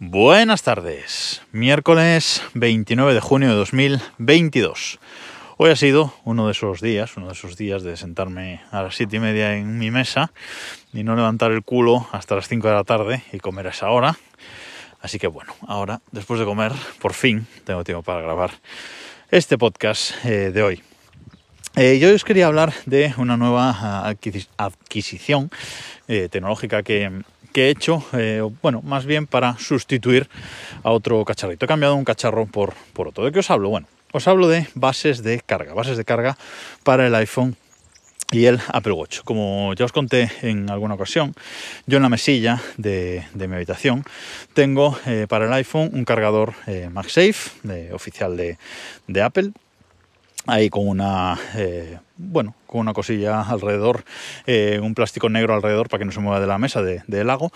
Buenas tardes, miércoles 29 de junio de 2022. Hoy ha sido uno de esos días, uno de esos días de sentarme a las siete y media en mi mesa y no levantar el culo hasta las 5 de la tarde y comer a esa hora. Así que bueno, ahora, después de comer, por fin tengo tiempo para grabar este podcast eh, de hoy. Eh, yo os quería hablar de una nueva ah, adquisición eh, tecnológica que, que he hecho, eh, bueno, más bien para sustituir a otro cacharrito. He cambiado un cacharro por, por otro. ¿De qué os hablo? Bueno, os hablo de bases de carga, bases de carga para el iPhone y el Apple Watch. Como ya os conté en alguna ocasión, yo en la mesilla de, mi habitación tengo eh, para el iPhone un cargador eh, MagSafe oficial de, de Apple ahí con una eh, bueno con una cosilla alrededor eh, un plástico negro alrededor para que no se mueva de la mesa del de lago.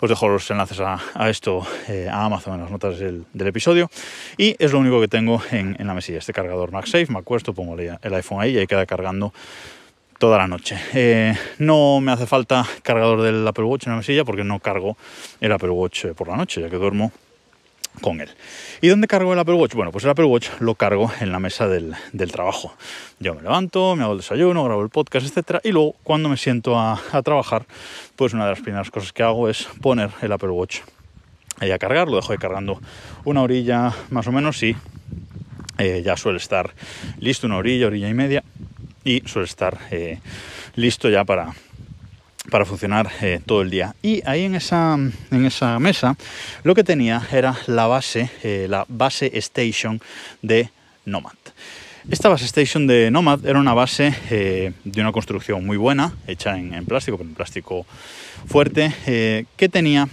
Os dejo los enlaces a, esto eh, a Amazon en las notas del, episodio. Y es lo único que tengo en, la mesilla este cargador MagSafe. Me acuesto pongo el iPhone ahí y ahí queda cargando toda la noche. no me hace falta cargador del Apple Watch en la mesilla porque no cargo el Apple Watch por la noche, ya que duermo con él. ¿Y dónde cargo el Apple Watch? Bueno, pues el Apple Watch lo cargo en la mesa del, trabajo. Yo me levanto, me hago el desayuno, grabo el podcast, etcétera, y luego cuando me siento a, trabajar, pues una de las primeras cosas que hago es poner el Apple Watch ahí a cargar, lo dejo ahí cargando una orilla más o menos y eh, ya suele estar listo, una orilla, orilla y media, y suele estar eh, listo ya para, para funcionar eh, todo el día. Y ahí en esa, en esa mesa lo que tenía era la base, eh, la base station de Nomad. Esta base station de Nomad era una base eh, de una construcción muy buena, hecha en, plástico, con plástico fuerte, que tenía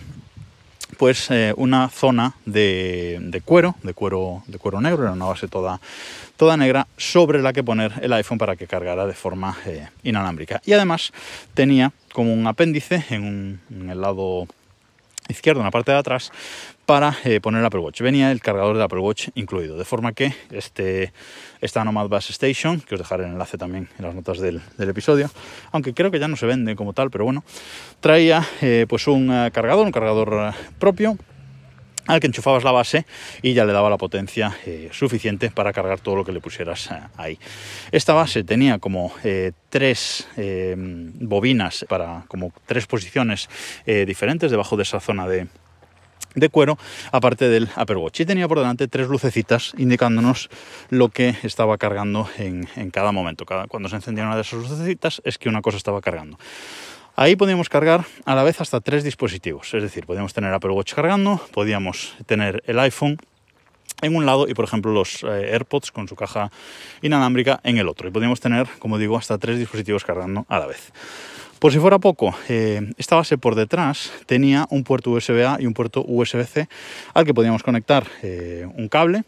pues una zona de, cuero, de cuero, de cuero negro, era una base toda, toda negra sobre la que poner el iPhone para que cargara de forma inalámbrica. Y además tenía como un apéndice en, el lado izquierdo, en la parte de atrás, para eh, poner el Apple Watch. Venía el cargador de Apple Watch incluido, de forma que este, esta Nomad Bus Station, que os dejaré el enlace también en las notas del, episodio, aunque creo que ya no se vende como tal, pero bueno, traía eh, pues un eh, cargador, un cargador propio, al que enchufabas la base y ya le daba la potencia eh, suficiente para cargar todo lo que le pusieras eh, ahí. Esta base tenía como eh, tres bobinas para como tres posiciones diferentes debajo de esa zona de, cuero, aparte del Apple Watch. Y tenía por delante tres lucecitas indicándonos lo que estaba cargando en, cada momento. Cuando se encendía una de esas lucecitas es que una cosa estaba cargando. Ahí podíamos cargar a la vez hasta tres dispositivos, es decir, podíamos tener Apple Watch cargando, podíamos tener el iPhone en un lado y por ejemplo los eh, AirPods con su caja inalámbrica en el otro. Y podíamos tener, como digo, hasta tres dispositivos cargando a la vez. Por si fuera poco, eh, esta base por detrás tenía un puerto USB-A y un puerto USB-C al que podíamos conectar eh, un cable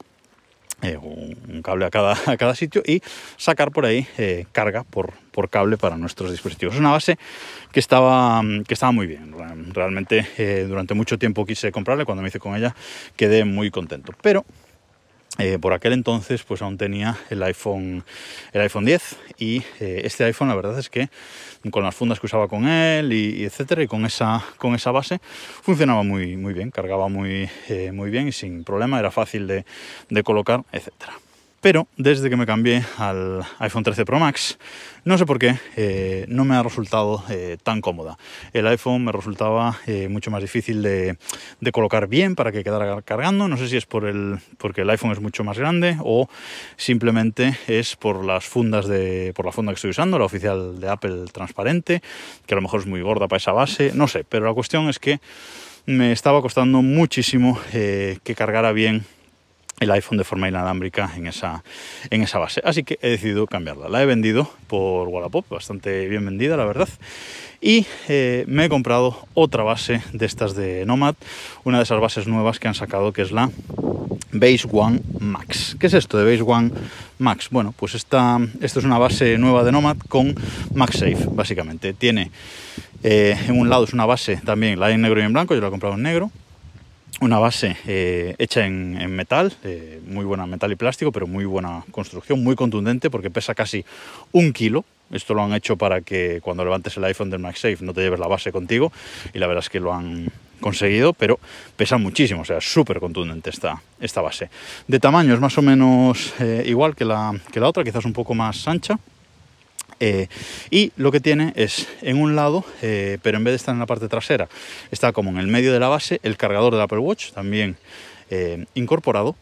eh, un cable a cada, a cada sitio y sacar por ahí eh, carga por, por, cable para nuestros dispositivos. Es una base que estaba, que estaba muy bien. Realmente eh, durante mucho tiempo quise comprarla, cuando me hice con ella quedé muy contento. Pero por aquel entonces pues aún tenía el iPhone, el iPhone 10 y este iPhone la verdad es que con las fundas que usaba con él y, etcétera, y con esa, con esa base funcionaba muy, muy bien, cargaba muy, eh, muy bien y sin problema, era fácil de, de colocar, etcétera. Pero desde que me cambié al iPhone 13 Pro Max, no sé por qué, eh, no me ha resultado eh, tan cómoda. El iPhone me resultaba eh, mucho más difícil de, colocar bien para que quedara cargando. No sé si es por el, porque el iPhone es mucho más grande o simplemente es por las fundas de, por la funda que estoy usando, la oficial de Apple transparente, que a lo mejor es muy gorda para esa base. No sé, pero la cuestión es que me estaba costando muchísimo que cargara bien el iPhone de forma inalámbrica en esa, en esa base. Así que he decidido cambiarla. La he vendido por Wallapop, bastante bien vendida, la verdad. Y eh, me he comprado otra base de estas de Nomad, una de esas bases nuevas que han sacado, que es la Base One Max. ¿Qué es esto de Base One Max? Bueno, pues esta, esto es una base nueva de Nomad con MagSafe, básicamente. Tiene eh, en un lado es una base también, la en negro y en blanco, yo la he comprado en negro una base eh, hecha en, metal, muy buena metal y plástico, pero muy buena construcción, muy contundente porque pesa casi un kilo, Esto lo han hecho para que cuando levantes el iPhone del MagSafe no te lleves la base contigo y la verdad es que lo han conseguido, pero pesa muchísimo, o sea, súper contundente esta, esta base. De tamaño es más o menos eh, igual que la, que la otra, quizás un poco más ancha, eh, y lo que tiene es en un lado, eh, pero en vez de estar en la parte trasera, está como en el medio de la base el cargador del Apple Watch, también eh, incorporado.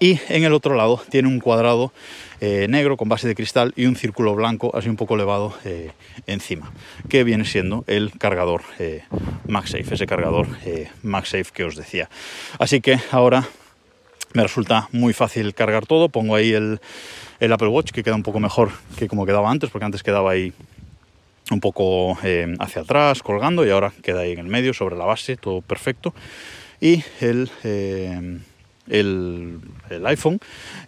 Y en el otro lado tiene un cuadrado negro con base de cristal y un círculo blanco así un poco elevado encima, que viene siendo el cargador MagSafe, ese cargador MagSafe que os decía. Así que ahora me resulta muy fácil cargar todo, pongo ahí el, Apple Watch, que queda un poco mejor que como quedaba antes, porque antes quedaba ahí un poco eh, hacia atrás, colgando, y ahora queda ahí en el medio, sobre la base, todo perfecto. Y el, eh, el, iPhone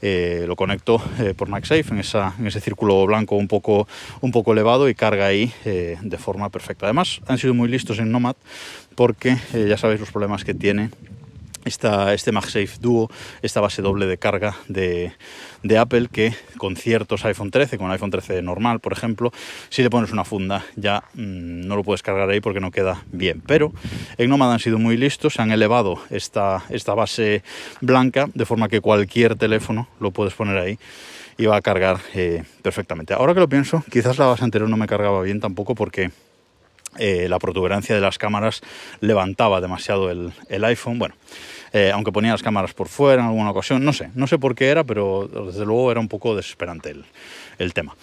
eh, lo conecto por MagSafe en, en ese círculo blanco un poco, un poco elevado y carga ahí de forma perfecta. Además, han sido muy listos en Nomad porque ya sabéis los problemas que tiene esta, este MagSafe Duo, esta base doble de carga de, de, Apple que con ciertos iPhone 13, con iPhone 13 normal, por ejemplo, si le pones una funda ya mm, no lo puedes cargar ahí porque no queda bien. Pero en Nomad han sido muy listos, han elevado esta, esta base blanca de forma que cualquier teléfono lo puedes poner ahí y va a cargar eh, perfectamente. Ahora que lo pienso, quizás la base anterior no me cargaba bien tampoco porque eh, la protuberancia de las cámaras levantaba demasiado el, iPhone. Bueno, eh, aunque ponía las cámaras por fuera en alguna ocasión, no sé, no sé por qué era, pero desde luego era un poco desesperante el, tema.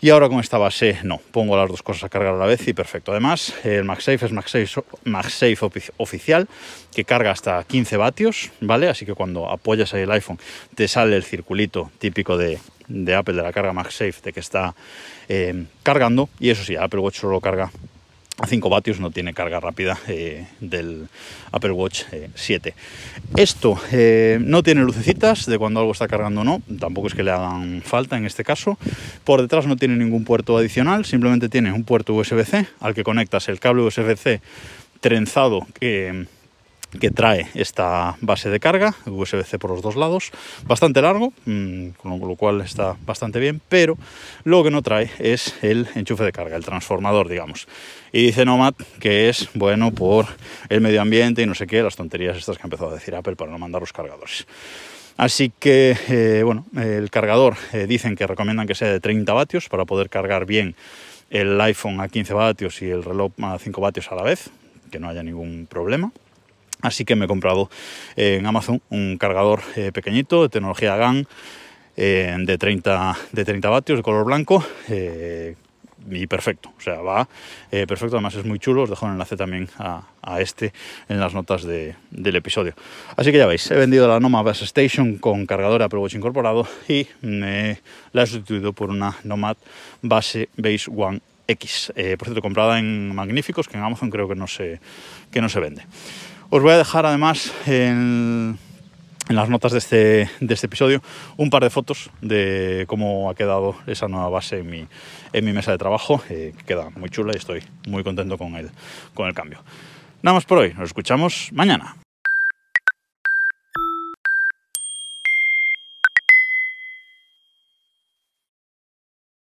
Y ahora con esta base, no, pongo las dos cosas a cargar a la vez y perfecto. Además, el MagSafe es MagSafe, MagSafe oficial, que carga hasta 15 vatios, ¿vale? Así que cuando apoyas ahí el iPhone, te sale el circulito típico de, Apple, de la carga MagSafe, de que está eh, cargando. Y eso sí, Apple Watch solo carga a 5 vatios, no tiene carga rápida eh, del Apple Watch 7. Eh, Esto eh, no tiene lucecitas de cuando algo está cargando o no, tampoco es que le hagan falta en este caso. Por detrás no tiene ningún puerto adicional, simplemente tiene un puerto USB-C al que conectas el cable USB-C trenzado que que trae esta base de carga, USB-C por los dos lados, bastante largo, mm, con lo cual está bastante bien, pero lo que no trae es el enchufe de carga, el transformador, digamos. Y dice Nomad que es bueno por el medio ambiente y no sé qué, las tonterías estas que ha empezado a decir Apple para no mandar los cargadores. Así que, eh, bueno, el cargador eh, dicen que recomiendan que sea de 30 vatios para poder cargar bien el iPhone a 15 vatios y el reloj a 5 vatios a la vez, que no haya ningún problema. Así que me he comprado eh, en Amazon un cargador eh, pequeñito de tecnología GAN eh, de, 30, de 30 vatios de color blanco y perfecto, o sea, va perfecto, además es muy chulo, os dejo el enlace también a, este en las notas del episodio. Así que ya veis, he vendido la Nomad Base Station con cargador Apple Watch incorporado y me la he sustituido por una Nomad Base Base One X, por cierto, comprada en Magníficos, que en Amazon creo que no se, que no se vende. Os voy a dejar además en, las notas de este, de este, episodio un par de fotos de cómo ha quedado esa nueva base en mi, en mi mesa de trabajo, eh, que queda muy chula y estoy muy contento con el, con el cambio. Nada más por hoy, nos escuchamos mañana.